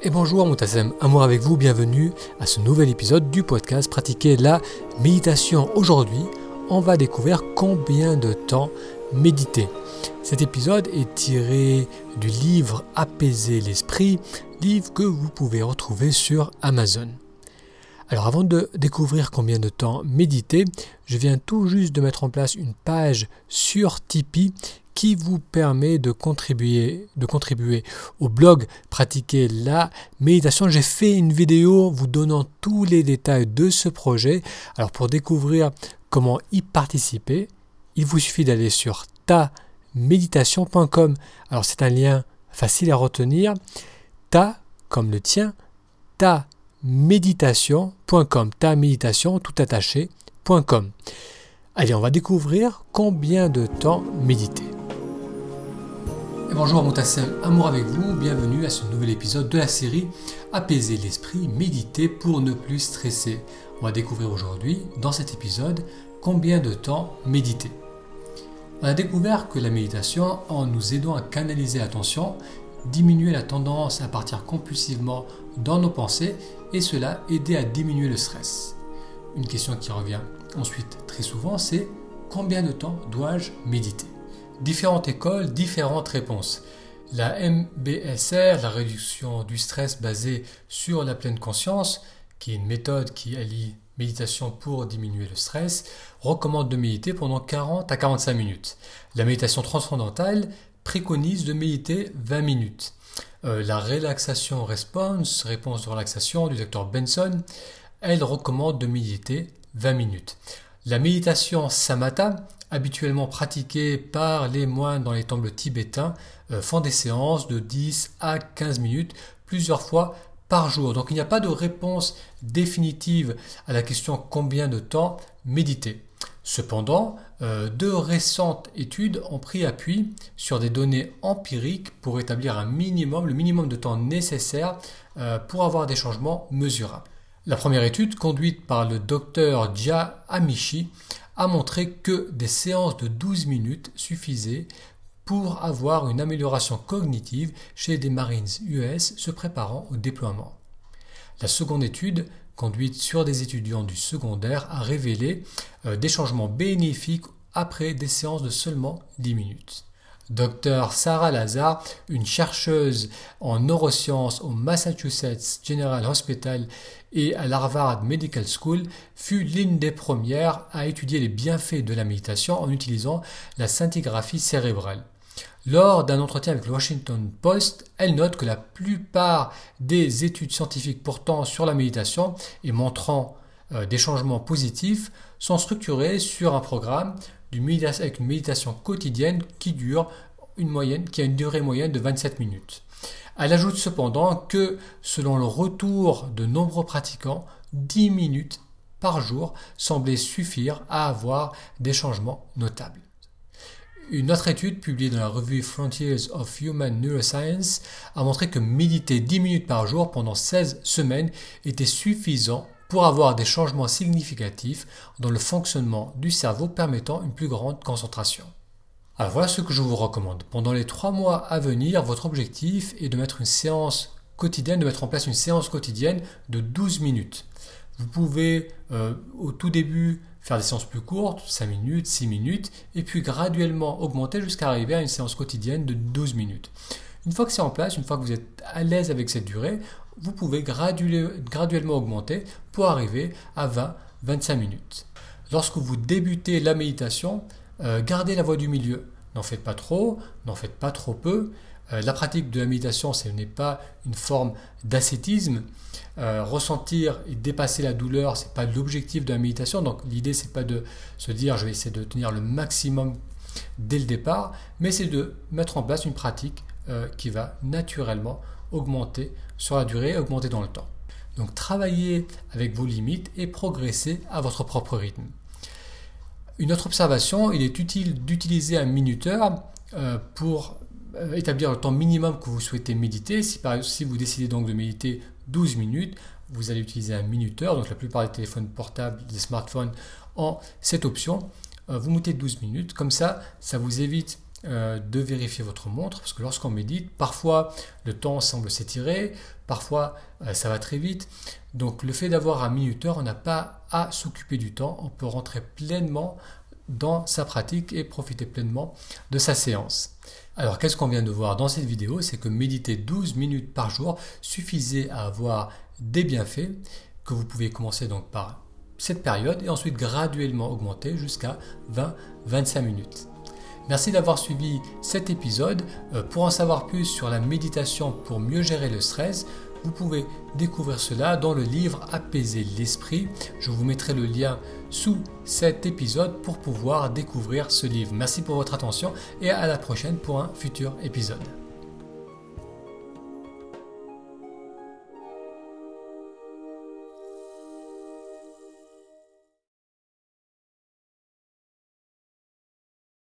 Et bonjour Moutassem, amour avec vous, bienvenue à ce nouvel épisode du podcast Pratiquer la méditation. Aujourd'hui, on va découvrir combien de temps méditer. Cet épisode est tiré du livre Apaiser l'esprit, livre que vous pouvez retrouver sur Amazon. Alors avant de découvrir combien de temps méditer, je viens tout juste de mettre en place une page sur Tipeee qui vous permet de contribuer, de contribuer au blog Pratiquer la méditation. J'ai fait une vidéo vous donnant tous les détails de ce projet. Alors pour découvrir comment y participer, il vous suffit d'aller sur taméditation.com. Alors c'est un lien facile à retenir. Ta comme le tien, ta méditation.com, ta méditation tout attaché.com. Allez, on va découvrir combien de temps méditer bonjour Moutassem, amour avec vous, bienvenue à ce nouvel épisode de la série Apaiser l'esprit, méditer pour ne plus stresser. On va découvrir aujourd'hui, dans cet épisode, combien de temps méditer. On a découvert que la méditation, en nous aidant à canaliser l'attention, diminuait la tendance à partir compulsivement dans nos pensées et cela aidait à diminuer le stress. Une question qui revient ensuite très souvent, c'est combien de temps dois-je méditer? Différentes écoles, différentes réponses. La MBSR, la réduction du stress basée sur la pleine conscience, qui est une méthode qui allie méditation pour diminuer le stress, recommande de méditer pendant 40 à 45 minutes. La méditation transcendantale préconise de méditer 20 minutes. Euh, la relaxation response, réponse de relaxation du docteur Benson, elle recommande de méditer 20 minutes. La méditation samatha, habituellement pratiqués par les moines dans les temples tibétains euh, font des séances de 10 à 15 minutes plusieurs fois par jour. Donc il n'y a pas de réponse définitive à la question combien de temps méditer. Cependant, euh, deux récentes études ont pris appui sur des données empiriques pour établir un minimum, le minimum de temps nécessaire euh, pour avoir des changements mesurables. La première étude, conduite par le docteur Jia Amishi, a montré que des séances de 12 minutes suffisaient pour avoir une amélioration cognitive chez des Marines US se préparant au déploiement. La seconde étude, conduite sur des étudiants du secondaire, a révélé euh, des changements bénéfiques après des séances de seulement 10 minutes. Dr Sarah Lazar, une chercheuse en neurosciences au Massachusetts General Hospital et à l'Harvard Medical School, fut l'une des premières à étudier les bienfaits de la méditation en utilisant la scintigraphie cérébrale. Lors d'un entretien avec le Washington Post, elle note que la plupart des études scientifiques portant sur la méditation et montrant euh, des changements positifs sont structurées sur un programme avec une méditation quotidienne qui dure une moyenne, qui a une durée moyenne de 27 minutes. Elle ajoute cependant que, selon le retour de nombreux pratiquants, 10 minutes par jour semblaient suffire à avoir des changements notables. Une autre étude publiée dans la revue Frontiers of Human Neuroscience a montré que méditer 10 minutes par jour pendant 16 semaines était suffisant pour avoir des changements significatifs dans le fonctionnement du cerveau permettant une plus grande concentration. Alors voilà ce que je vous recommande. Pendant les trois mois à venir, votre objectif est de mettre une séance quotidienne, de mettre en place une séance quotidienne de 12 minutes. Vous pouvez euh, au tout début faire des séances plus courtes, 5 minutes, 6 minutes, et puis graduellement augmenter jusqu'à arriver à une séance quotidienne de 12 minutes. Une fois que c'est en place, une fois que vous êtes à l'aise avec cette durée, vous pouvez graduellement augmenter pour arriver à 20-25 minutes. Lorsque vous débutez la méditation, euh, gardez la voie du milieu. N'en faites pas trop, n'en faites pas trop peu. Euh, la pratique de la méditation, ce n'est pas une forme d'ascétisme. Euh, ressentir et dépasser la douleur, ce n'est pas l'objectif de la méditation. Donc l'idée, c'est pas de se dire je vais essayer de tenir le maximum dès le départ, mais c'est de mettre en place une pratique qui va naturellement augmenter sur la durée, augmenter dans le temps. Donc travaillez avec vos limites et progressez à votre propre rythme. Une autre observation, il est utile d'utiliser un minuteur euh, pour euh, établir le temps minimum que vous souhaitez méditer. Si, vous décidez donc de méditer 12 minutes, vous allez utiliser un minuteur. Donc la plupart des téléphones portables, des smartphones ont cette option. Euh, vous mettez 12 minutes. Comme ça, ça vous évite euh, de vérifier votre montre, parce que lorsqu'on médite, parfois le temps semble s'étirer, parfois euh, ça va très vite. Donc le fait d'avoir un minuteur, on n'a pas à s'occuper du temps, on peut rentrer pleinement dans sa pratique et profiter pleinement de sa séance. Alors qu'est-ce qu'on vient de voir dans cette vidéo? C'est que méditer 12 minutes par jour suffisait à avoir des bienfaits, que vous pouvez commencer donc par cette période et ensuite graduellement augmenter jusqu'à 20-25 minutes. Merci d'avoir suivi cet épisode. Euh, pour en savoir plus sur la méditation pour mieux gérer le stress, vous pouvez découvrir cela dans le livre Apaiser l'esprit. Je vous mettrai le lien sous cet épisode pour pouvoir découvrir ce livre. Merci pour votre attention et à la prochaine pour un futur épisode.